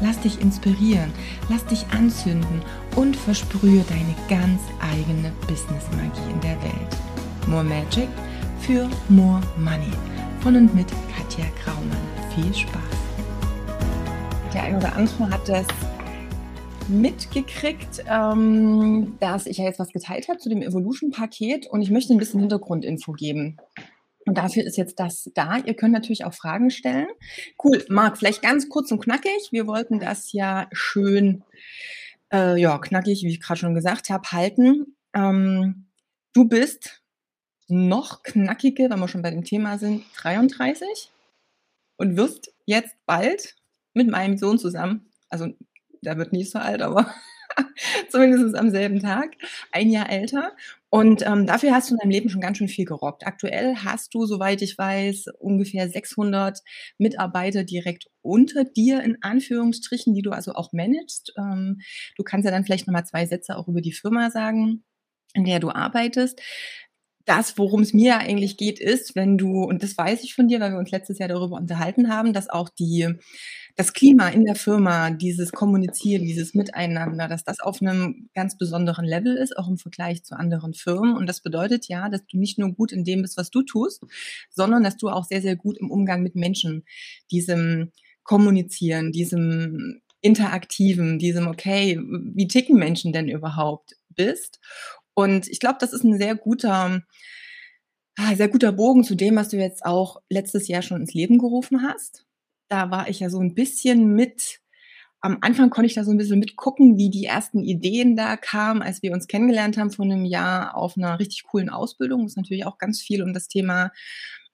Lass dich inspirieren, lass dich anzünden und versprühe deine ganz eigene Business-Magie in der Welt. More Magic für More Money. Von und mit Katja Kraumann. Viel Spaß. Der eine oder andere hat das mitgekriegt, ähm, dass ich ja jetzt was geteilt habe zu dem Evolution-Paket und ich möchte ein bisschen Hintergrundinfo geben. Und dafür ist jetzt das da. Ihr könnt natürlich auch Fragen stellen. Cool, Marc, vielleicht ganz kurz und knackig. Wir wollten das ja schön, äh, ja, knackig, wie ich gerade schon gesagt habe, halten. Ähm, du bist noch knackige, wenn wir schon bei dem Thema sind, 33 und wirst jetzt bald mit meinem Sohn zusammen, also der wird nicht so alt, aber zumindest am selben Tag, ein Jahr älter. Und ähm, dafür hast du in deinem Leben schon ganz schön viel gerockt. Aktuell hast du, soweit ich weiß, ungefähr 600 Mitarbeiter direkt unter dir, in Anführungsstrichen, die du also auch managst. Ähm, du kannst ja dann vielleicht nochmal zwei Sätze auch über die Firma sagen, in der du arbeitest das, worum es mir eigentlich geht, ist, wenn du, und das weiß ich von dir, weil wir uns letztes Jahr darüber unterhalten haben, dass auch die, das Klima in der Firma, dieses Kommunizieren, dieses Miteinander, dass das auf einem ganz besonderen Level ist, auch im Vergleich zu anderen Firmen. Und das bedeutet ja, dass du nicht nur gut in dem bist, was du tust, sondern dass du auch sehr, sehr gut im Umgang mit Menschen, diesem Kommunizieren, diesem interaktiven, diesem, okay, wie ticken Menschen denn überhaupt bist? Und ich glaube, das ist ein sehr guter, ah, sehr guter Bogen zu dem, was du jetzt auch letztes Jahr schon ins Leben gerufen hast. Da war ich ja so ein bisschen mit, am Anfang konnte ich da so ein bisschen mitgucken, wie die ersten Ideen da kamen, als wir uns kennengelernt haben vor einem Jahr auf einer richtig coolen Ausbildung. Das ist natürlich auch ganz viel um das Thema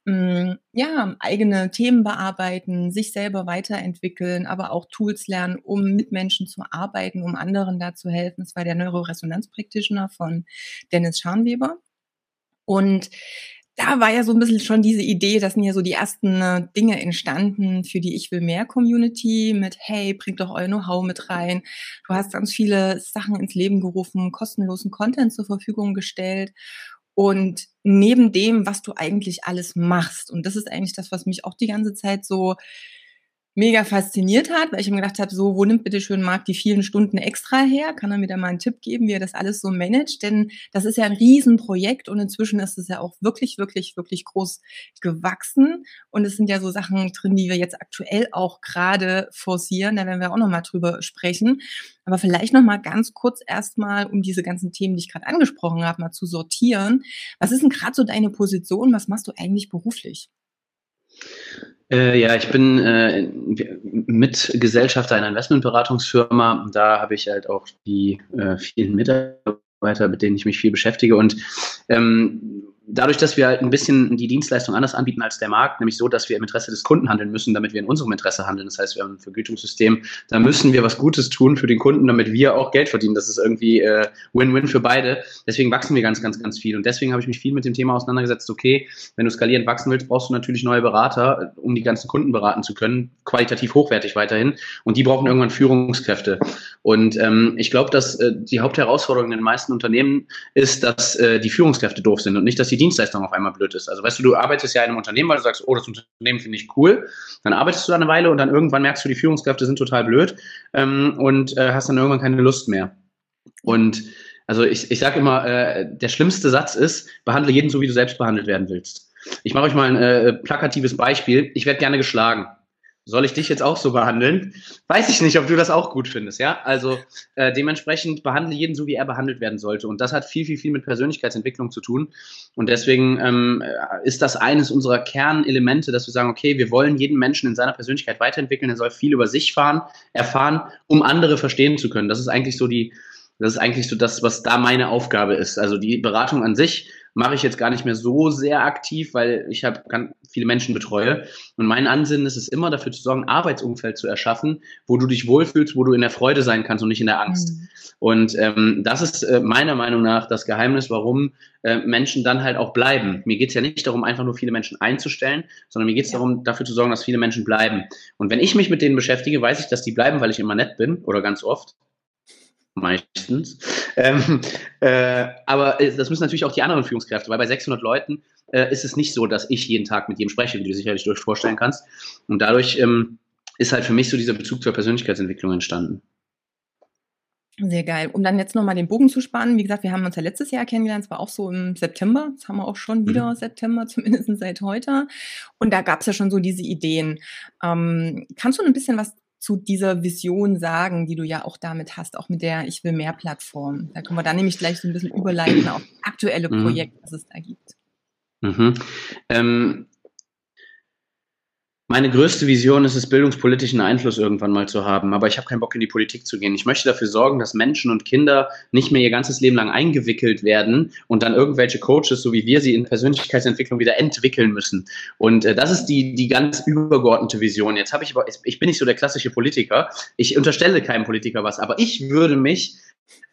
ja, eigene Themen bearbeiten, sich selber weiterentwickeln, aber auch Tools lernen, um mit Menschen zu arbeiten, um anderen da zu helfen. Das war der Neuroresonanz-Practitioner von Dennis Scharnweber. Und da war ja so ein bisschen schon diese Idee, das sind ja so die ersten äh, Dinge entstanden für die Ich will mehr Community mit, hey, bringt doch euer Know-how mit rein. Du hast ganz viele Sachen ins Leben gerufen, kostenlosen Content zur Verfügung gestellt. Und neben dem, was du eigentlich alles machst, und das ist eigentlich das, was mich auch die ganze Zeit so mega fasziniert hat, weil ich mir gedacht habe, so, wo nimmt bitte schön Marc die vielen Stunden extra her? Kann er mir da mal einen Tipp geben, wie er das alles so managt? Denn das ist ja ein Riesenprojekt und inzwischen ist es ja auch wirklich, wirklich, wirklich groß gewachsen. Und es sind ja so Sachen drin, die wir jetzt aktuell auch gerade forcieren. Da werden wir auch nochmal drüber sprechen. Aber vielleicht nochmal ganz kurz erstmal, um diese ganzen Themen, die ich gerade angesprochen habe, mal zu sortieren. Was ist denn gerade so deine Position? Was machst du eigentlich beruflich? Äh, ja, ich bin äh, Mitgesellschafter einer Investmentberatungsfirma. Da habe ich halt auch die äh, vielen Mitarbeiter, mit denen ich mich viel beschäftige. Und ähm, dadurch, dass wir halt ein bisschen die Dienstleistung anders anbieten als der Markt, nämlich so, dass wir im Interesse des Kunden handeln müssen, damit wir in unserem Interesse handeln. Das heißt, wir haben ein Vergütungssystem, da müssen wir was Gutes tun für den Kunden, damit wir auch Geld verdienen. Das ist irgendwie äh, Win-Win für beide. Deswegen wachsen wir ganz, ganz, ganz viel. Und deswegen habe ich mich viel mit dem Thema auseinandergesetzt, okay, wenn du skalierend wachsen willst, brauchst du natürlich neue Berater, um die ganzen Kunden beraten zu können, qualitativ hochwertig weiterhin. Und die brauchen irgendwann Führungskräfte. Und ähm, ich glaube, dass äh, die Hauptherausforderung in den meisten Unternehmen ist, dass äh, die Führungskräfte doof sind und nicht, dass die Dienstleistung auf einmal blöd ist. Also weißt du, du arbeitest ja in einem Unternehmen, weil du sagst, oh, das Unternehmen finde ich cool. Dann arbeitest du da eine Weile und dann irgendwann merkst du, die Führungskräfte sind total blöd ähm, und äh, hast dann irgendwann keine Lust mehr. Und also ich, ich sage immer, äh, der schlimmste Satz ist, behandle jeden so, wie du selbst behandelt werden willst. Ich mache euch mal ein äh, plakatives Beispiel. Ich werde gerne geschlagen soll ich dich jetzt auch so behandeln? Weiß ich nicht, ob du das auch gut findest, ja? Also äh, dementsprechend behandle jeden so, wie er behandelt werden sollte. Und das hat viel, viel, viel mit Persönlichkeitsentwicklung zu tun. Und deswegen ähm, ist das eines unserer Kernelemente, dass wir sagen, okay, wir wollen jeden Menschen in seiner Persönlichkeit weiterentwickeln. Er soll viel über sich fahren, erfahren, um andere verstehen zu können. Das ist eigentlich so die, das ist eigentlich so das, was da meine Aufgabe ist. Also die Beratung an sich mache ich jetzt gar nicht mehr so sehr aktiv, weil ich habe viele Menschen betreue. Und mein Ansinnen ist es immer, dafür zu sorgen, ein Arbeitsumfeld zu erschaffen, wo du dich wohlfühlst, wo du in der Freude sein kannst und nicht in der Angst. Mhm. Und ähm, das ist äh, meiner Meinung nach das Geheimnis, warum äh, Menschen dann halt auch bleiben. Mir geht es ja nicht darum, einfach nur viele Menschen einzustellen, sondern mir geht es ja. darum, dafür zu sorgen, dass viele Menschen bleiben. Und wenn ich mich mit denen beschäftige, weiß ich, dass die bleiben, weil ich immer nett bin oder ganz oft meistens. Ähm, äh, aber das müssen natürlich auch die anderen Führungskräfte, weil bei 600 Leuten äh, ist es nicht so, dass ich jeden Tag mit jedem spreche, wie du sicherlich durch vorstellen kannst. Und dadurch ähm, ist halt für mich so dieser Bezug zur Persönlichkeitsentwicklung entstanden. Sehr geil. Um dann jetzt nochmal den Bogen zu spannen, wie gesagt, wir haben uns ja letztes Jahr kennengelernt, es war auch so im September, das haben wir auch schon wieder mhm. September, zumindest seit heute. Und da gab es ja schon so diese Ideen. Ähm, kannst du ein bisschen was zu dieser Vision sagen, die du ja auch damit hast, auch mit der Ich will mehr Plattform. Da können wir dann nämlich gleich so ein bisschen überleiten auf aktuelle mhm. Projekte, was es da gibt. Mhm. Ähm, meine größte Vision ist es, bildungspolitischen Einfluss irgendwann mal zu haben. Aber ich habe keinen Bock, in die Politik zu gehen. Ich möchte dafür sorgen, dass Menschen und Kinder nicht mehr ihr ganzes Leben lang eingewickelt werden und dann irgendwelche Coaches, so wie wir sie in Persönlichkeitsentwicklung wieder entwickeln müssen. Und äh, das ist die, die ganz übergeordnete Vision. Jetzt habe ich aber, ich bin nicht so der klassische Politiker. Ich unterstelle keinem Politiker was, aber ich würde mich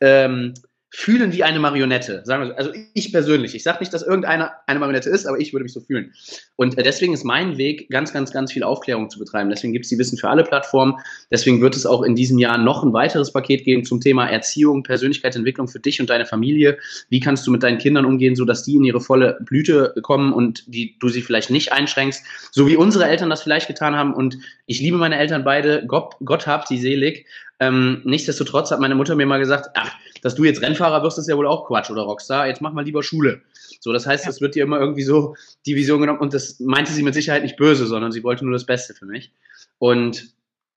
ähm, fühlen wie eine Marionette. Sagen wir so. Also ich persönlich. Ich sage nicht, dass irgendeiner eine Marionette ist, aber ich würde mich so fühlen. Und äh, deswegen ist mein Weg, ganz, ganz, ganz viel Aufklärung zu betreiben. Deswegen gibt es die Wissen für alle Plattformen. Deswegen wird es auch in diesem Jahr noch ein weiteres Paket geben zum Thema Erziehung, Persönlichkeitsentwicklung für dich und deine Familie. Wie kannst du mit deinen Kindern umgehen, sodass die in ihre volle Blüte kommen und die, du sie vielleicht nicht einschränkst, so wie unsere Eltern das vielleicht getan haben. Und ich liebe meine Eltern beide. Gott, Gott habt sie selig. Ähm, nichtsdestotrotz hat meine Mutter mir mal gesagt, ach, dass du jetzt Rennfahrer wirst, ist ja wohl auch Quatsch oder Rockstar. Jetzt mach mal lieber Schule. So, das heißt, es ja. wird dir immer irgendwie so die Vision genommen und das meinte sie mit Sicherheit nicht böse, sondern sie wollte nur das Beste für mich. Und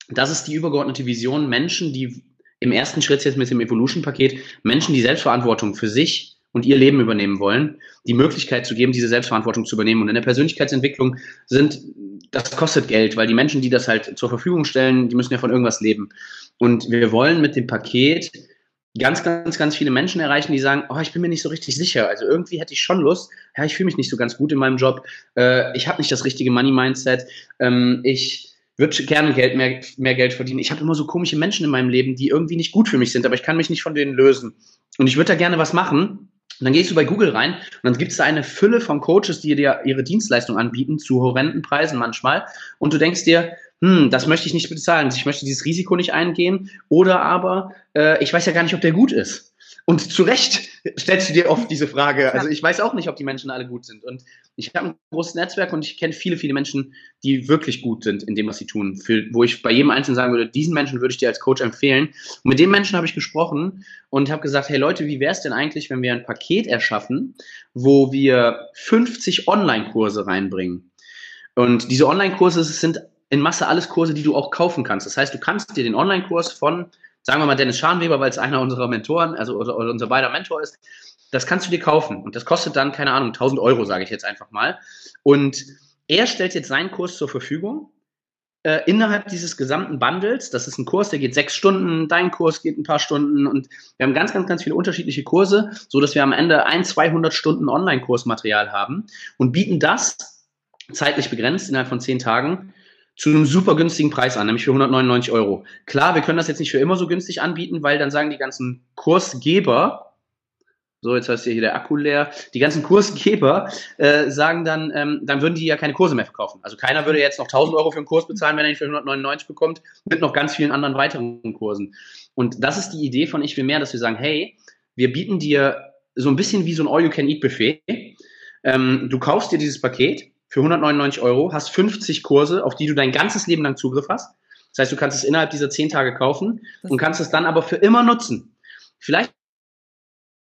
das ist die übergeordnete Vision. Menschen, die im ersten Schritt jetzt mit dem Evolution-Paket, Menschen, die Selbstverantwortung für sich und ihr Leben übernehmen wollen, die Möglichkeit zu geben, diese Selbstverantwortung zu übernehmen. Und in der Persönlichkeitsentwicklung sind, das kostet Geld, weil die Menschen, die das halt zur Verfügung stellen, die müssen ja von irgendwas leben. Und wir wollen mit dem Paket ganz, ganz, ganz viele Menschen erreichen, die sagen, oh, ich bin mir nicht so richtig sicher. Also irgendwie hätte ich schon Lust, ja, ich fühle mich nicht so ganz gut in meinem Job, äh, ich habe nicht das richtige Money-Mindset, ähm, ich würde gerne Geld, mehr, mehr Geld verdienen. Ich habe immer so komische Menschen in meinem Leben, die irgendwie nicht gut für mich sind, aber ich kann mich nicht von denen lösen. Und ich würde da gerne was machen. Und dann gehst du bei Google rein und dann gibt es da eine Fülle von Coaches, die dir ihre Dienstleistung anbieten, zu horrenden Preisen manchmal. Und du denkst dir, hm, das möchte ich nicht bezahlen, ich möchte dieses Risiko nicht eingehen oder aber äh, ich weiß ja gar nicht, ob der gut ist. Und zu Recht stellst du dir oft diese Frage. Also ich weiß auch nicht, ob die Menschen alle gut sind. Und ich habe ein großes Netzwerk und ich kenne viele, viele Menschen, die wirklich gut sind in dem, was sie tun. Für, wo ich bei jedem Einzelnen sagen würde, diesen Menschen würde ich dir als Coach empfehlen. Und mit den Menschen habe ich gesprochen und habe gesagt, hey Leute, wie wäre es denn eigentlich, wenn wir ein Paket erschaffen, wo wir 50 Online-Kurse reinbringen? Und diese Online-Kurse sind in Masse alles Kurse, die du auch kaufen kannst. Das heißt, du kannst dir den Online-Kurs von, sagen wir mal, Dennis Scharnweber, weil es einer unserer Mentoren, also oder, oder unser beider Mentor ist, das kannst du dir kaufen. Und das kostet dann, keine Ahnung, 1000 Euro, sage ich jetzt einfach mal. Und er stellt jetzt seinen Kurs zur Verfügung. Äh, innerhalb dieses gesamten Bundles, das ist ein Kurs, der geht sechs Stunden, dein Kurs geht ein paar Stunden und wir haben ganz, ganz, ganz viele unterschiedliche Kurse, so dass wir am Ende ein, 200 Stunden Online-Kursmaterial haben und bieten das zeitlich begrenzt innerhalb von zehn Tagen zu einem super günstigen Preis an, nämlich für 199 Euro. Klar, wir können das jetzt nicht für immer so günstig anbieten, weil dann sagen die ganzen Kursgeber, so jetzt heißt hier der Akku leer, die ganzen Kursgeber äh, sagen dann, ähm, dann würden die ja keine Kurse mehr verkaufen. Also keiner würde jetzt noch 1000 Euro für einen Kurs bezahlen, wenn er ihn für 199 bekommt, mit noch ganz vielen anderen weiteren Kursen. Und das ist die Idee von Ich will mehr, dass wir sagen, hey, wir bieten dir so ein bisschen wie so ein All-You-Can-Eat-Buffet. Ähm, du kaufst dir dieses Paket, für 199 Euro, hast 50 Kurse, auf die du dein ganzes Leben lang Zugriff hast. Das heißt, du kannst es innerhalb dieser 10 Tage kaufen und kannst es dann aber für immer nutzen. Vielleicht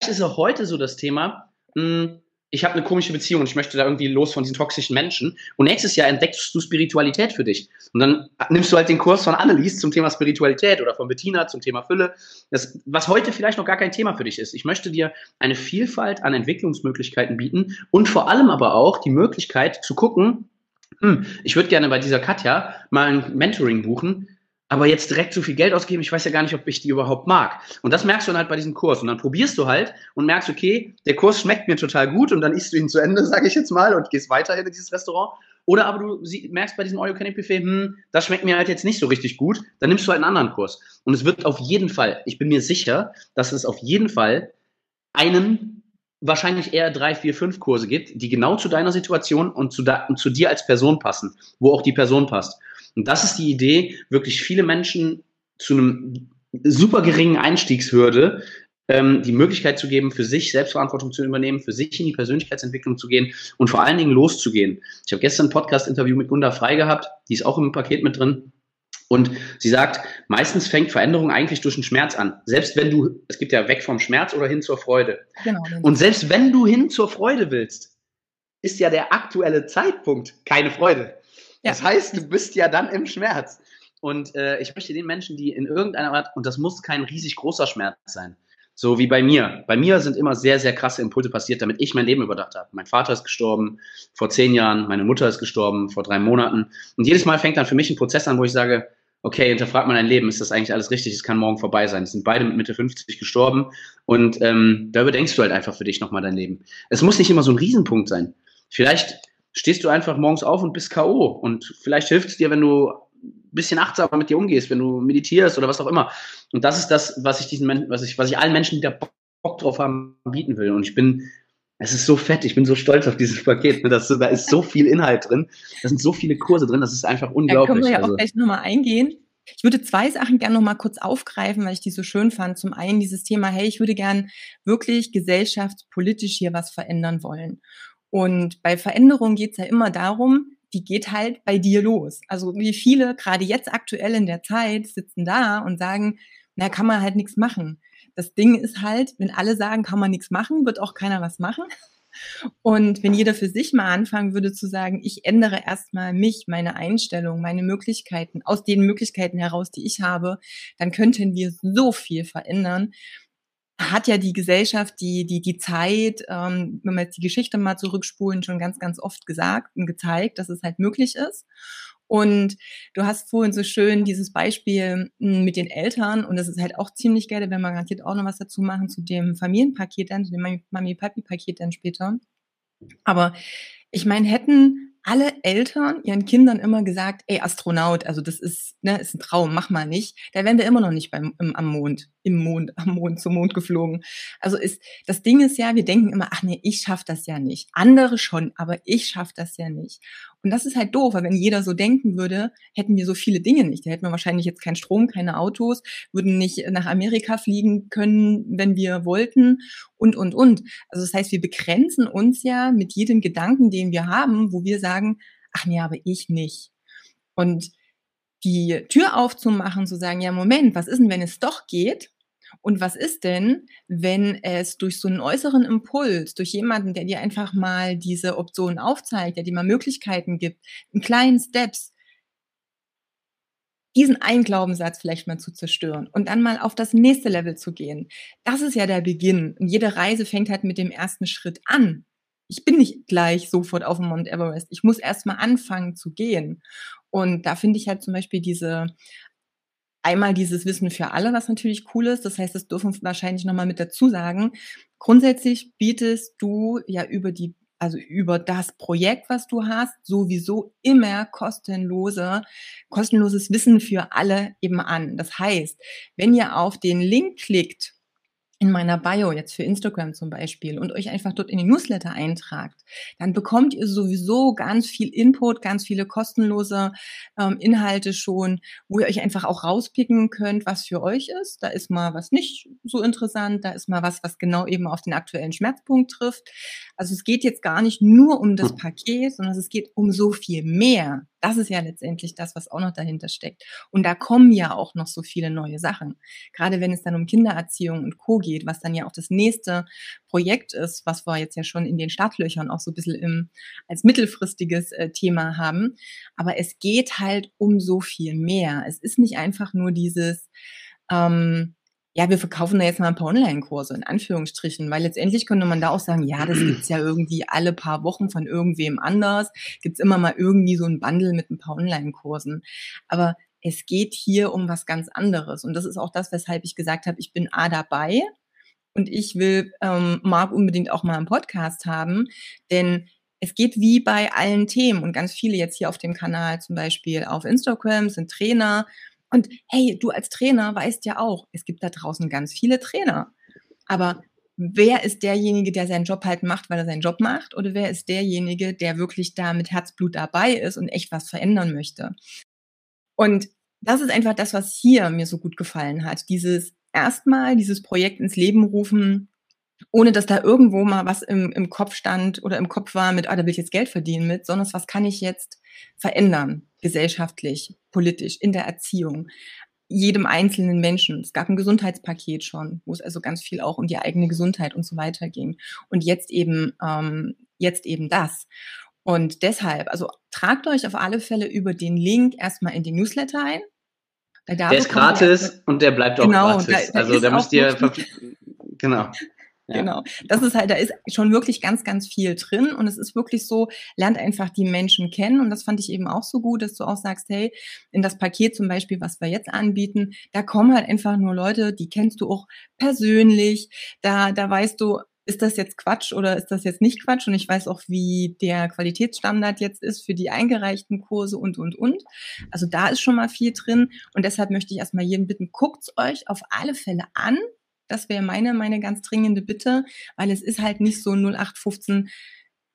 ist auch heute so das Thema, mh, hm, ich habe eine komische Beziehung und ich möchte da irgendwie los von diesen toxischen Menschen. Und nächstes Jahr entdeckst du Spiritualität für dich. Und dann nimmst du halt den Kurs von Annelies zum Thema Spiritualität oder von Bettina zum Thema Fülle, das, was heute vielleicht noch gar kein Thema für dich ist. Ich möchte dir eine Vielfalt an Entwicklungsmöglichkeiten bieten und vor allem aber auch die Möglichkeit zu gucken, hm, ich würde gerne bei dieser Katja mal ein Mentoring buchen, aber jetzt direkt so viel Geld ausgeben, ich weiß ja gar nicht, ob ich die überhaupt mag. Und das merkst du dann halt bei diesem Kurs. Und dann probierst du halt und merkst, okay, der Kurs schmeckt mir total gut und dann isst du ihn zu Ende, sage ich jetzt mal, und gehst weiterhin in dieses Restaurant. Oder aber du merkst bei diesem All You Can Eat Buffet, hm, das schmeckt mir halt jetzt nicht so richtig gut, dann nimmst du halt einen anderen Kurs. Und es wird auf jeden Fall, ich bin mir sicher, dass es auf jeden Fall einen, wahrscheinlich eher drei, vier, fünf Kurse gibt, die genau zu deiner Situation und zu, da, und zu dir als Person passen, wo auch die Person passt. Und das ist die Idee, wirklich viele Menschen zu einem super geringen Einstiegshürde ähm, die Möglichkeit zu geben, für sich Selbstverantwortung zu übernehmen, für sich in die Persönlichkeitsentwicklung zu gehen und vor allen Dingen loszugehen. Ich habe gestern ein Podcast-Interview mit Gunda Frei gehabt, die ist auch im Paket mit drin. Und sie sagt, meistens fängt Veränderung eigentlich durch den Schmerz an. Selbst wenn du, es gibt ja weg vom Schmerz oder hin zur Freude. Genau. Und selbst wenn du hin zur Freude willst, ist ja der aktuelle Zeitpunkt keine Freude. Ja. Das heißt, du bist ja dann im Schmerz. Und äh, ich möchte den Menschen, die in irgendeiner Art, und das muss kein riesig großer Schmerz sein, so wie bei mir. Bei mir sind immer sehr, sehr krasse Impulse passiert, damit ich mein Leben überdacht habe. Mein Vater ist gestorben vor zehn Jahren, meine Mutter ist gestorben vor drei Monaten. Und jedes Mal fängt dann für mich ein Prozess an, wo ich sage, okay, hinterfrag mal dein Leben, ist das eigentlich alles richtig? Es kann morgen vorbei sein. Es sind beide mit Mitte 50 gestorben und ähm, da überdenkst du halt einfach für dich nochmal dein Leben. Es muss nicht immer so ein Riesenpunkt sein. Vielleicht stehst du einfach morgens auf und bist K.O. Und vielleicht hilft es dir, wenn du ein bisschen achtsamer mit dir umgehst, wenn du meditierst oder was auch immer. Und das ist das, was ich diesen Menschen, was ich, was ich allen Menschen, die da Bock drauf haben, bieten will. Und ich bin, es ist so fett, ich bin so stolz auf dieses Paket. Ne? Das, da ist so viel Inhalt drin, da sind so viele Kurse drin, das ist einfach unglaublich. Da können wir ja also. auch gleich nochmal eingehen. Ich würde zwei Sachen gerne noch mal kurz aufgreifen, weil ich die so schön fand. Zum einen dieses Thema, hey, ich würde gern wirklich gesellschaftspolitisch hier was verändern wollen. Und bei Veränderungen geht es ja immer darum, die geht halt bei dir los. Also wie viele gerade jetzt aktuell in der Zeit sitzen da und sagen, na, kann man halt nichts machen. Das Ding ist halt, wenn alle sagen, kann man nichts machen, wird auch keiner was machen. Und wenn jeder für sich mal anfangen würde zu sagen, ich ändere erstmal mich, meine Einstellung, meine Möglichkeiten, aus den Möglichkeiten heraus, die ich habe, dann könnten wir so viel verändern hat ja die Gesellschaft, die, die, die Zeit, ähm, wenn wir jetzt die Geschichte mal zurückspulen, schon ganz, ganz oft gesagt und gezeigt, dass es halt möglich ist. Und du hast vorhin so schön dieses Beispiel hm, mit den Eltern und das ist halt auch ziemlich geil, wenn wir garantiert auch noch was dazu machen zu dem Familienpaket dann, zu dem Mami-Papi-Paket dann später. Aber ich meine, hätten alle Eltern ihren Kindern immer gesagt, ey, Astronaut, also das ist, ne, ist ein Traum, mach mal nicht. Da wären wir immer noch nicht beim, im, am Mond, im Mond, am Mond, zum Mond geflogen. Also ist, das Ding ist ja, wir denken immer, ach nee, ich schaff das ja nicht. Andere schon, aber ich schaff das ja nicht. Und das ist halt doof, weil wenn jeder so denken würde, hätten wir so viele Dinge nicht. Da hätten wir wahrscheinlich jetzt keinen Strom, keine Autos, würden nicht nach Amerika fliegen können, wenn wir wollten und, und, und. Also das heißt, wir begrenzen uns ja mit jedem Gedanken, den wir haben, wo wir sagen, ach nee, aber ich nicht. Und die Tür aufzumachen, zu sagen, ja, Moment, was ist denn, wenn es doch geht? Und was ist denn, wenn es durch so einen äußeren Impuls, durch jemanden, der dir einfach mal diese Optionen aufzeigt, der dir mal Möglichkeiten gibt, in kleinen Steps, diesen einen Glaubenssatz vielleicht mal zu zerstören und dann mal auf das nächste Level zu gehen. Das ist ja der Beginn. Und jede Reise fängt halt mit dem ersten Schritt an. Ich bin nicht gleich sofort auf dem Mount Everest. Ich muss erst mal anfangen zu gehen. Und da finde ich halt zum Beispiel diese einmal dieses Wissen für alle, was natürlich cool ist. Das heißt, das dürfen wir wahrscheinlich nochmal mit dazu sagen. Grundsätzlich bietest du ja über die also über das Projekt, was du hast, sowieso immer kostenlose, kostenloses Wissen für alle eben an. Das heißt, wenn ihr auf den Link klickt, in meiner Bio jetzt für Instagram zum Beispiel und euch einfach dort in die Newsletter eintragt, dann bekommt ihr sowieso ganz viel Input, ganz viele kostenlose ähm, Inhalte schon, wo ihr euch einfach auch rauspicken könnt, was für euch ist. Da ist mal was nicht so interessant, da ist mal was, was genau eben auf den aktuellen Schmerzpunkt trifft. Also es geht jetzt gar nicht nur um das hm. Paket, sondern es geht um so viel mehr. Das ist ja letztendlich das, was auch noch dahinter steckt. Und da kommen ja auch noch so viele neue Sachen. Gerade wenn es dann um Kindererziehung und Co. geht, was dann ja auch das nächste Projekt ist, was wir jetzt ja schon in den Startlöchern auch so ein bisschen im, als mittelfristiges äh, Thema haben. Aber es geht halt um so viel mehr. Es ist nicht einfach nur dieses, ähm, ja, wir verkaufen da jetzt mal ein paar Online-Kurse, in Anführungsstrichen, weil letztendlich könnte man da auch sagen, ja, das gibt's ja irgendwie alle paar Wochen von irgendwem anders, gibt's immer mal irgendwie so ein Bundle mit ein paar Online-Kursen. Aber es geht hier um was ganz anderes. Und das ist auch das, weshalb ich gesagt habe, ich bin A dabei und ich will ähm, Marc unbedingt auch mal im Podcast haben, denn es geht wie bei allen Themen und ganz viele jetzt hier auf dem Kanal, zum Beispiel auf Instagram, sind Trainer. Und hey, du als Trainer weißt ja auch, es gibt da draußen ganz viele Trainer. Aber wer ist derjenige, der seinen Job halt macht, weil er seinen Job macht? Oder wer ist derjenige, der wirklich da mit Herzblut dabei ist und echt was verändern möchte? Und das ist einfach das, was hier mir so gut gefallen hat. Dieses erstmal, dieses Projekt ins Leben rufen, ohne dass da irgendwo mal was im, im Kopf stand oder im Kopf war mit, ah, da will ich jetzt Geld verdienen mit, sondern was kann ich jetzt verändern, gesellschaftlich, politisch, in der Erziehung, jedem einzelnen Menschen. Es gab ein Gesundheitspaket schon, wo es also ganz viel auch um die eigene Gesundheit und so weiter ging. Und jetzt eben, ähm, jetzt eben das. Und deshalb, also tragt euch auf alle Fälle über den Link erstmal in die Newsletter ein. Der ist gratis und der bleibt auch genau, gratis. Da, da also da müsst ihr genau. Genau. Das ist halt, da ist schon wirklich ganz, ganz viel drin und es ist wirklich so, lernt einfach die Menschen kennen und das fand ich eben auch so gut, dass du auch sagst, hey, in das Paket zum Beispiel, was wir jetzt anbieten, da kommen halt einfach nur Leute, die kennst du auch persönlich, da, da weißt du, ist das jetzt Quatsch oder ist das jetzt nicht Quatsch? Und ich weiß auch, wie der Qualitätsstandard jetzt ist für die eingereichten Kurse und, und, und. Also da ist schon mal viel drin. Und deshalb möchte ich erstmal jeden bitten, guckt's euch auf alle Fälle an. Das wäre meine, meine ganz dringende Bitte, weil es ist halt nicht so 0815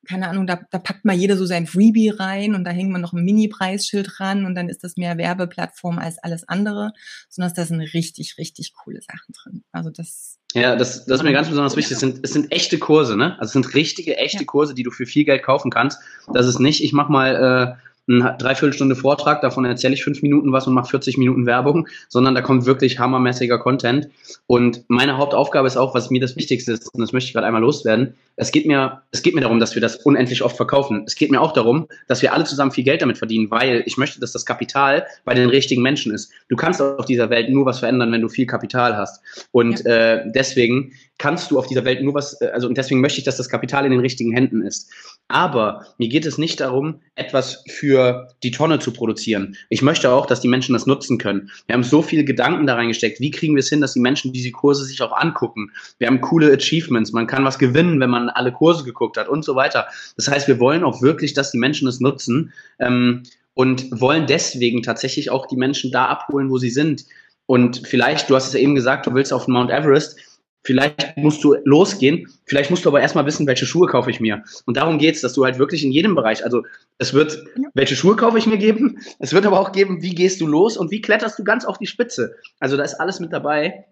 keine Ahnung, da, da packt mal jeder so sein Freebie rein und da hängt man noch ein Mini-Preisschild ran und dann ist das mehr Werbeplattform als alles andere, sondern da sind richtig, richtig coole Sachen drin. Also das. Ja, das, das ist mir ganz besonders wichtig. Es sind, es sind echte Kurse, ne? Also es sind richtige, echte ja. Kurse, die du für viel Geld kaufen kannst. Das ist nicht, ich mach mal äh, eine Dreiviertelstunde Vortrag, davon erzähle ich fünf Minuten was und mache 40 Minuten Werbung, sondern da kommt wirklich hammermäßiger Content. Und meine Hauptaufgabe ist auch, was mir das Wichtigste ist, und das möchte ich gerade einmal loswerden, es geht mir, es geht mir darum, dass wir das unendlich oft verkaufen. Es geht mir auch darum, dass wir alle zusammen viel Geld damit verdienen, weil ich möchte, dass das Kapital bei den richtigen Menschen ist. Du kannst auf dieser Welt nur was verändern, wenn du viel Kapital hast. Und ja. äh, deswegen kannst du auf dieser Welt nur was, äh, also und deswegen möchte ich, dass das Kapital in den richtigen Händen ist. Aber mir geht es nicht darum, etwas für die Tonne zu produzieren. Ich möchte auch, dass die Menschen das nutzen können. Wir haben so viele Gedanken da reingesteckt. Wie kriegen wir es hin, dass die Menschen diese Kurse sich auch angucken? Wir haben coole Achievements. Man kann was gewinnen, wenn man alle Kurse geguckt hat und so weiter. Das heißt, wir wollen auch wirklich, dass die Menschen es nutzen ähm, und wollen deswegen tatsächlich auch die Menschen da abholen, wo sie sind. Und vielleicht, du hast es ja eben gesagt, du willst auf Mount Everest. Vielleicht musst du losgehen, vielleicht musst du aber erstmal wissen, welche Schuhe kaufe ich mir. Und darum geht es, dass du halt wirklich in jedem Bereich, also es wird, welche Schuhe kaufe ich mir geben, es wird aber auch geben, wie gehst du los und wie kletterst du ganz auf die Spitze. Also da ist alles mit dabei.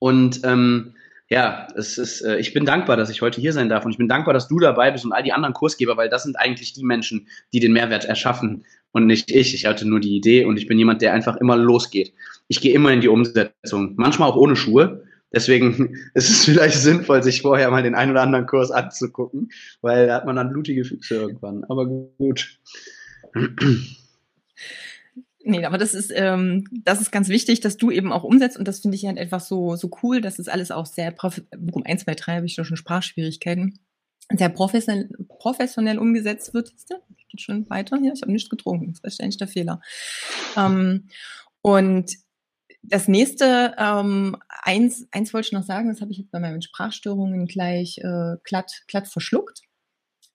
Und ähm, ja, es ist, äh, ich bin dankbar, dass ich heute hier sein darf und ich bin dankbar, dass du dabei bist und all die anderen Kursgeber, weil das sind eigentlich die Menschen, die den Mehrwert erschaffen und nicht ich. Ich hatte nur die Idee und ich bin jemand, der einfach immer losgeht. Ich gehe immer in die Umsetzung, manchmal auch ohne Schuhe. Deswegen ist es vielleicht sinnvoll, sich vorher mal den einen oder anderen Kurs anzugucken, weil da hat man dann blutige Füße irgendwann. Aber gut. Nee, aber das ist, ähm, das ist ganz wichtig, dass du eben auch umsetzt und das finde ich halt einfach so, so cool. Das ist alles auch sehr, Bochum 1, 2, 3 habe ich schon Sprachschwierigkeiten, sehr professionell, professionell umgesetzt wird. Geht schon weiter hier. Ich habe nichts getrunken. Das ist wahrscheinlich der Fehler. Ähm, und das nächste, ähm, eins, eins wollte ich noch sagen, das habe ich jetzt bei meinen Sprachstörungen gleich äh, glatt, glatt verschluckt.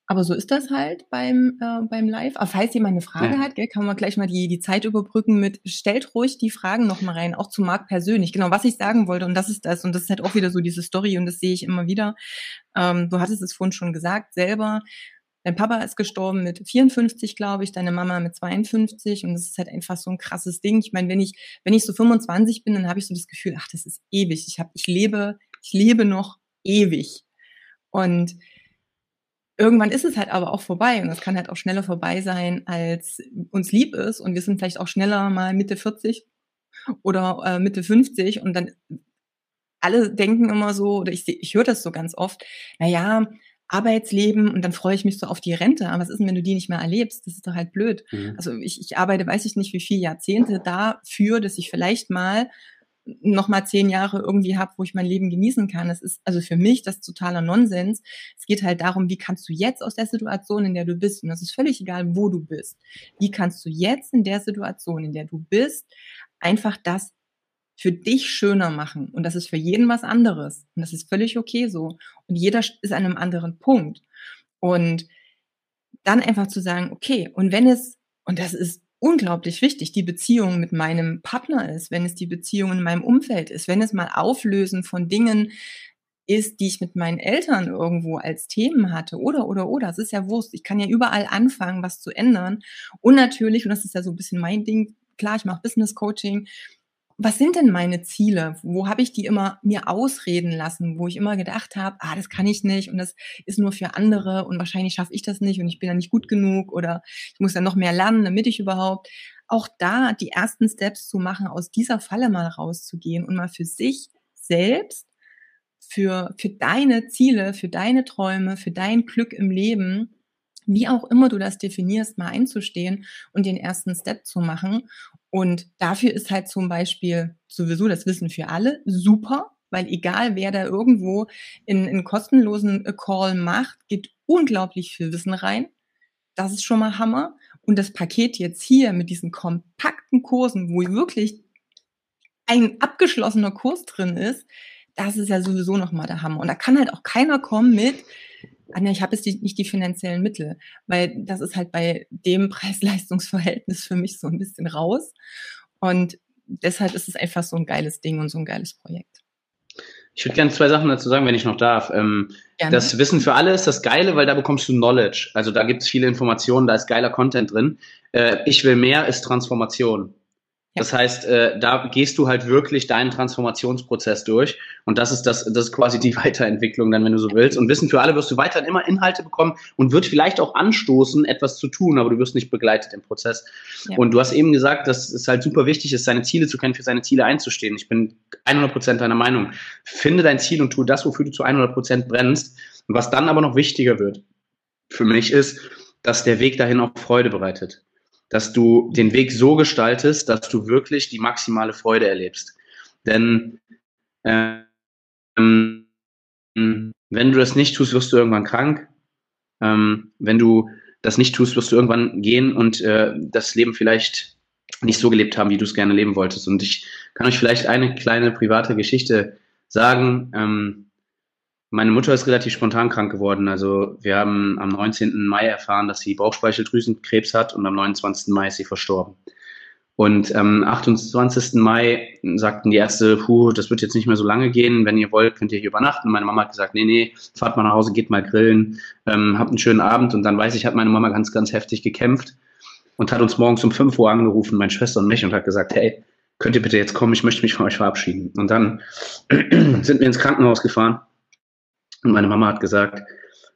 Aber so ist das halt beim, äh, beim Live. Aber falls jemand eine Frage ja. hat, gell, kann man gleich mal die, die Zeit überbrücken mit, stellt ruhig die Fragen noch mal rein, auch zu Marc persönlich. Genau, was ich sagen wollte, und das ist das, und das ist halt auch wieder so diese Story, und das sehe ich immer wieder. Ähm, du hattest es vorhin schon gesagt, selber. Dein Papa ist gestorben mit 54, glaube ich, deine Mama mit 52 und das ist halt einfach so ein krasses Ding. Ich meine, wenn ich wenn ich so 25 bin, dann habe ich so das Gefühl, ach, das ist ewig. Ich habe ich lebe ich lebe noch ewig. Und irgendwann ist es halt aber auch vorbei und es kann halt auch schneller vorbei sein, als uns lieb ist und wir sind vielleicht auch schneller mal Mitte 40 oder äh, Mitte 50 und dann alle denken immer so, oder ich, ich höre das so ganz oft, na ja, Arbeitsleben und dann freue ich mich so auf die Rente. Aber was ist denn, wenn du die nicht mehr erlebst? Das ist doch halt blöd. Mhm. Also ich, ich arbeite, weiß ich nicht, wie viele Jahrzehnte dafür, dass ich vielleicht mal nochmal zehn Jahre irgendwie habe, wo ich mein Leben genießen kann. Es ist also für mich das totaler Nonsens. Es geht halt darum, wie kannst du jetzt aus der Situation, in der du bist, und das ist völlig egal, wo du bist, wie kannst du jetzt in der Situation, in der du bist, einfach das für dich schöner machen. Und das ist für jeden was anderes. Und das ist völlig okay so. Und jeder ist an einem anderen Punkt. Und dann einfach zu sagen, okay, und wenn es, und das ist unglaublich wichtig, die Beziehung mit meinem Partner ist, wenn es die Beziehung in meinem Umfeld ist, wenn es mal Auflösen von Dingen ist, die ich mit meinen Eltern irgendwo als Themen hatte oder, oder, oder. Es ist ja Wurst. Ich kann ja überall anfangen, was zu ändern. Und natürlich, und das ist ja so ein bisschen mein Ding, klar, ich mache Business Coaching, was sind denn meine Ziele? Wo habe ich die immer mir ausreden lassen, wo ich immer gedacht habe, ah, das kann ich nicht und das ist nur für andere und wahrscheinlich schaffe ich das nicht und ich bin da nicht gut genug oder ich muss dann noch mehr lernen, damit ich überhaupt auch da die ersten Steps zu machen, aus dieser Falle mal rauszugehen und mal für sich selbst, für, für deine Ziele, für deine Träume, für dein Glück im Leben wie auch immer du das definierst, mal einzustehen und den ersten Step zu machen. Und dafür ist halt zum Beispiel sowieso das Wissen für alle super, weil egal wer da irgendwo in einen kostenlosen Call macht, geht unglaublich viel Wissen rein. Das ist schon mal Hammer. Und das Paket jetzt hier mit diesen kompakten Kursen, wo wirklich ein abgeschlossener Kurs drin ist, das ist ja sowieso nochmal der Hammer. Und da kann halt auch keiner kommen mit, Anja, ich habe jetzt die, nicht die finanziellen Mittel, weil das ist halt bei dem Preis-Leistungs-Verhältnis für mich so ein bisschen raus. Und deshalb ist es einfach so ein geiles Ding und so ein geiles Projekt. Ich würde gerne zwei Sachen dazu sagen, wenn ich noch darf. Ähm, das Wissen für alle ist das Geile, weil da bekommst du Knowledge. Also da gibt es viele Informationen, da ist geiler Content drin. Äh, ich will mehr ist Transformation. Das heißt, äh, da gehst du halt wirklich deinen Transformationsprozess durch. Und das ist das, das ist quasi die Weiterentwicklung dann, wenn du so willst. Und Wissen für alle wirst du weiterhin immer Inhalte bekommen und wird vielleicht auch anstoßen, etwas zu tun, aber du wirst nicht begleitet im Prozess. Ja. Und du hast eben gesagt, dass es halt super wichtig ist, seine Ziele zu kennen, für seine Ziele einzustehen. Ich bin 100 Prozent deiner Meinung. Finde dein Ziel und tu das, wofür du zu 100 Prozent brennst. Und was dann aber noch wichtiger wird für mich ist, dass der Weg dahin auch Freude bereitet dass du den Weg so gestaltest, dass du wirklich die maximale Freude erlebst. Denn ähm, wenn du das nicht tust, wirst du irgendwann krank. Ähm, wenn du das nicht tust, wirst du irgendwann gehen und äh, das Leben vielleicht nicht so gelebt haben, wie du es gerne leben wolltest. Und ich kann euch vielleicht eine kleine private Geschichte sagen. Ähm, meine Mutter ist relativ spontan krank geworden. Also wir haben am 19. Mai erfahren, dass sie Bauchspeicheldrüsenkrebs hat und am 29. Mai ist sie verstorben. Und am 28. Mai sagten die Ärzte, puh, das wird jetzt nicht mehr so lange gehen. Wenn ihr wollt, könnt ihr hier übernachten. Meine Mama hat gesagt, nee, nee, fahrt mal nach Hause, geht mal grillen, ähm, habt einen schönen Abend. Und dann weiß ich, hat meine Mama ganz, ganz heftig gekämpft und hat uns morgens um 5 Uhr angerufen, meine Schwester und mich, und hat gesagt, hey, könnt ihr bitte jetzt kommen, ich möchte mich von euch verabschieden. Und dann sind wir ins Krankenhaus gefahren und meine Mama hat gesagt,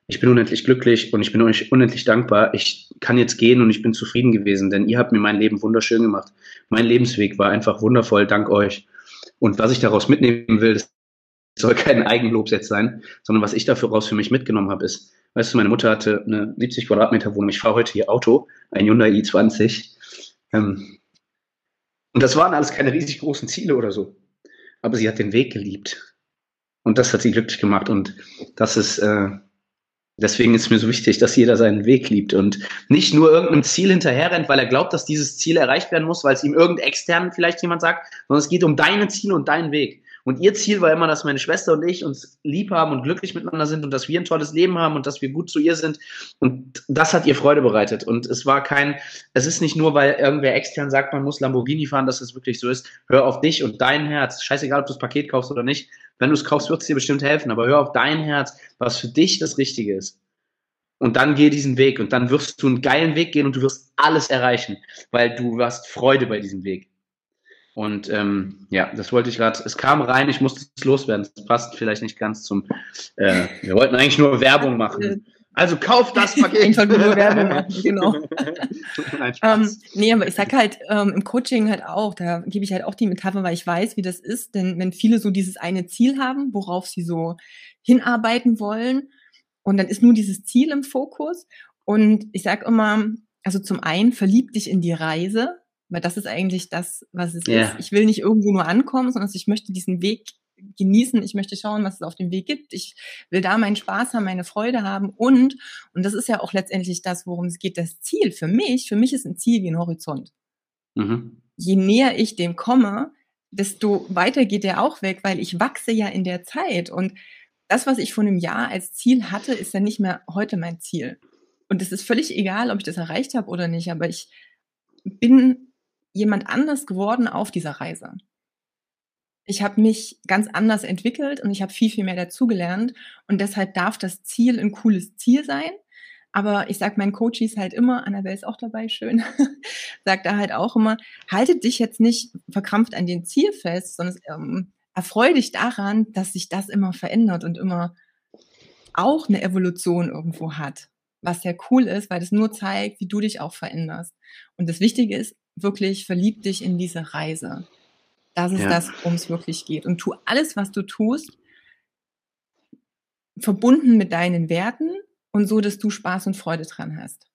ich bin unendlich glücklich und ich bin euch unendlich dankbar. Ich kann jetzt gehen und ich bin zufrieden gewesen, denn ihr habt mir mein Leben wunderschön gemacht. Mein Lebensweg war einfach wundervoll, dank euch. Und was ich daraus mitnehmen will, das soll kein Eigenlob jetzt sein, sondern was ich dafür raus für mich mitgenommen habe, ist, weißt du, meine Mutter hatte eine 70 Quadratmeter Wohnung. Ich fahre heute ihr Auto, ein Hyundai i20. Ähm, und das waren alles keine riesig großen Ziele oder so. Aber sie hat den Weg geliebt. Und das hat sie glücklich gemacht. Und das ist, äh, deswegen ist mir so wichtig, dass jeder seinen Weg liebt und nicht nur irgendeinem Ziel hinterherrennt, weil er glaubt, dass dieses Ziel erreicht werden muss, weil es ihm irgendein extern vielleicht jemand sagt, sondern es geht um deine Ziele und deinen Weg. Und ihr Ziel war immer, dass meine Schwester und ich uns lieb haben und glücklich miteinander sind und dass wir ein tolles Leben haben und dass wir gut zu ihr sind. Und das hat ihr Freude bereitet. Und es war kein, es ist nicht nur, weil irgendwer extern sagt, man muss Lamborghini fahren, dass es wirklich so ist. Hör auf dich und dein Herz. Scheißegal, ob du das Paket kaufst oder nicht. Wenn du es kaufst, wird es dir bestimmt helfen. Aber hör auf dein Herz, was für dich das Richtige ist. Und dann geh diesen Weg und dann wirst du einen geilen Weg gehen und du wirst alles erreichen, weil du hast Freude bei diesem Weg. Und ähm, ja, das wollte ich gerade. Es kam rein, ich musste es loswerden. Es passt vielleicht nicht ganz zum. Äh, wir wollten eigentlich nur Werbung machen. Also kauf das Paket. Einfach nur Werbung machen, genau. Nein, ähm, nee, aber ich sag halt ähm, im Coaching halt auch, da gebe ich halt auch die Metapher, weil ich weiß, wie das ist, denn wenn viele so dieses eine Ziel haben, worauf sie so hinarbeiten wollen, und dann ist nur dieses Ziel im Fokus. Und ich sag immer, also zum einen verlieb dich in die Reise, Weil das ist eigentlich das, was es Ja. ist. Ich will nicht irgendwo nur ankommen, sondern ich möchte diesen Weg genießen. Ich möchte schauen, was es auf dem Weg gibt. Ich will da meinen Spaß haben, meine Freude haben und, und das ist ja auch letztendlich das, worum es geht, das Ziel für mich. Für mich ist ein Ziel wie ein Horizont. Mhm. Je näher ich dem komme, desto weiter geht der auch weg, weil ich wachse ja in der Zeit. Und das, was ich vor einem Jahr als Ziel hatte, ist ja nicht mehr heute mein Ziel. Und es ist völlig egal, ob ich das erreicht habe oder nicht, aber ich bin jemand anders geworden auf dieser Reise. Ich habe mich ganz anders entwickelt und ich habe viel, viel mehr dazugelernt. Und deshalb darf das Ziel ein cooles Ziel sein. Aber ich sage meinen Coaches halt immer, Annabelle ist auch dabei, schön, sagt da halt auch immer, haltet dich jetzt nicht verkrampft an den Ziel fest, sondern ähm, erfreu dich daran, dass sich das immer verändert und immer auch eine Evolution irgendwo hat. Was ja cool ist, weil das nur zeigt, wie du dich auch veränderst. Und das Wichtige ist, wirklich verlieb dich in diese Reise. Das ist Ja. das, worum es wirklich geht. Und tu alles, was du tust, verbunden mit deinen Werten und so, dass du Spaß und Freude dran hast.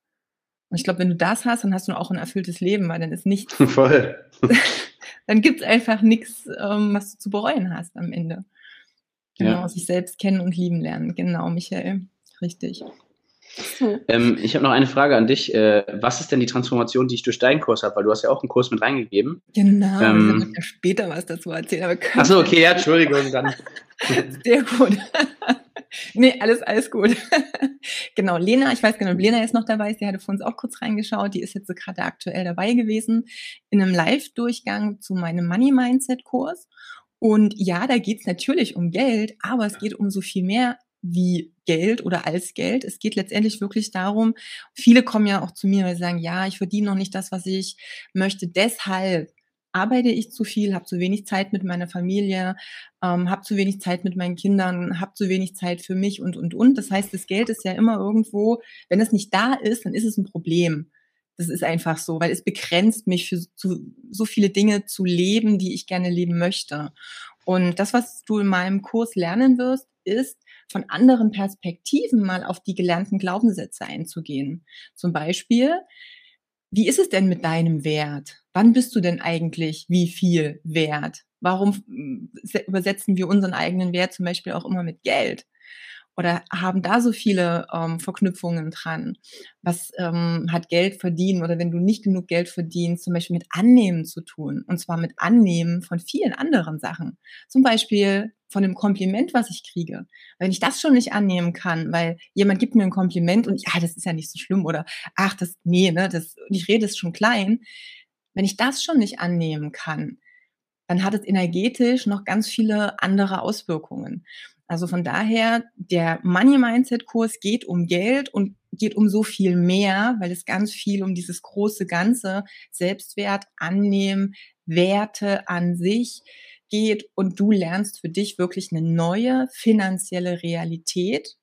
Und ich glaube, wenn du das hast, dann hast du auch ein erfülltes Leben, weil dann ist nichts, Voll. dann gibt's einfach nichts, ähm, was du zu bereuen hast am Ende. Genau, Ja. sich selbst kennen und lieben lernen. Genau, Michael. Richtig. Ähm, ich habe noch eine Frage an dich. Äh, was ist denn die Transformation, die ich durch deinen Kurs habe? Weil du hast ja auch einen Kurs mit reingegeben. Genau, Ähm, werden ja später was dazu erzählen. Aber Achso, okay, ja, Entschuldigung, dann. Sehr gut. nee, alles, alles gut. genau, Lena, ich weiß genau, ob Lena ist noch dabei, ist, die hatte vor uns auch kurz reingeschaut, die ist jetzt so gerade aktuell dabei gewesen in einem Live-Durchgang zu meinem Money Mindset Kurs. Und ja, da geht's natürlich um Geld, aber es geht um so viel mehr wie Geld oder als Geld. Es geht letztendlich wirklich darum, viele kommen ja auch zu mir, weil sie sagen, ja, ich verdiene noch nicht das, was ich möchte. Deshalb arbeite ich zu viel, habe zu wenig Zeit mit meiner Familie, ähm, habe zu wenig Zeit mit meinen Kindern, habe zu wenig Zeit für mich und, und, und. Das heißt, das Geld ist ja immer irgendwo, wenn es nicht da ist, dann ist es ein Problem. Das ist einfach so, weil es begrenzt mich für zu, so viele Dinge zu leben, die ich gerne leben möchte. Und das, was du in meinem Kurs lernen wirst, ist, von anderen Perspektiven mal auf die gelernten Glaubenssätze einzugehen. Zum Beispiel, wie ist es denn mit deinem Wert? Wann bist du denn eigentlich wie viel wert? Warum se- übersetzen wir unseren eigenen Wert zum Beispiel auch immer mit Geld? Oder haben da so viele ähm, Verknüpfungen dran? Was ähm, hat Geld verdienen oder wenn du nicht genug Geld verdienst, zum Beispiel mit Annehmen zu tun? Und zwar mit Annehmen von vielen anderen Sachen. Zum Beispiel von dem Kompliment, was ich kriege. Wenn ich das schon nicht annehmen kann, weil jemand gibt mir ein Kompliment und ja, das ist ja nicht so schlimm oder ach, das, nee, ne, das, ich rede es schon klein. Wenn ich das schon nicht annehmen kann, dann hat es energetisch noch ganz viele andere Auswirkungen. Also von daher, der Money Mindset Kurs geht um Geld und geht um so viel mehr, weil es ganz viel um dieses große Ganze, Selbstwert, Annehmen, Werte an sich geht und du lernst für dich wirklich eine neue finanzielle Realität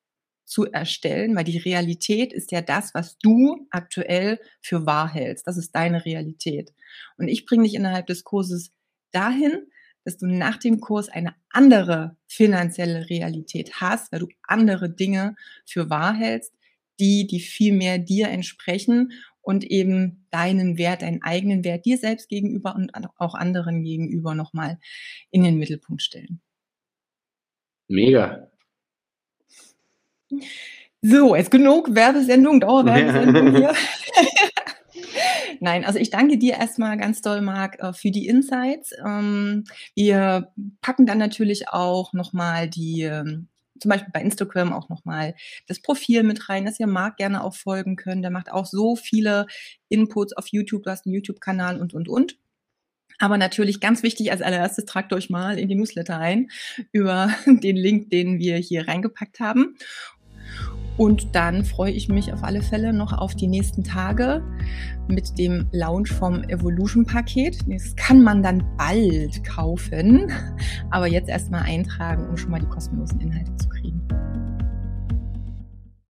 zu erstellen, weil die Realität ist ja das, was du aktuell für wahr hältst. Das ist deine Realität. Und ich bringe dich innerhalb des Kurses dahin, dass du nach dem Kurs eine andere finanzielle Realität hast, weil du andere Dinge für wahr hältst, die, die viel mehr dir entsprechen und eben deinen Wert, deinen eigenen Wert dir selbst gegenüber und auch anderen gegenüber nochmal in den Mittelpunkt stellen. Mega. So, jetzt genug Werbesendung, Dauerwerbesendung hier. Nein, also ich danke dir erstmal ganz doll, Marc, äh, für die Insights. Ähm, wir packen dann natürlich auch nochmal die, ähm, zum Beispiel bei Instagram auch nochmal das Profil mit rein, dass ihr Marc gerne auch folgen könnt. Der macht auch so viele Inputs auf YouTube, du hast einen YouTube-Kanal und, und, und. Aber natürlich ganz wichtig als allererstes, tragt euch mal in die Newsletter ein über den Link, den wir hier reingepackt haben. Und dann freue ich mich auf alle Fälle noch auf die nächsten Tage mit dem Launch vom Evolution-Paket. Das kann man dann bald kaufen, aber jetzt erstmal eintragen, um schon mal die kostenlosen Inhalte zu kriegen.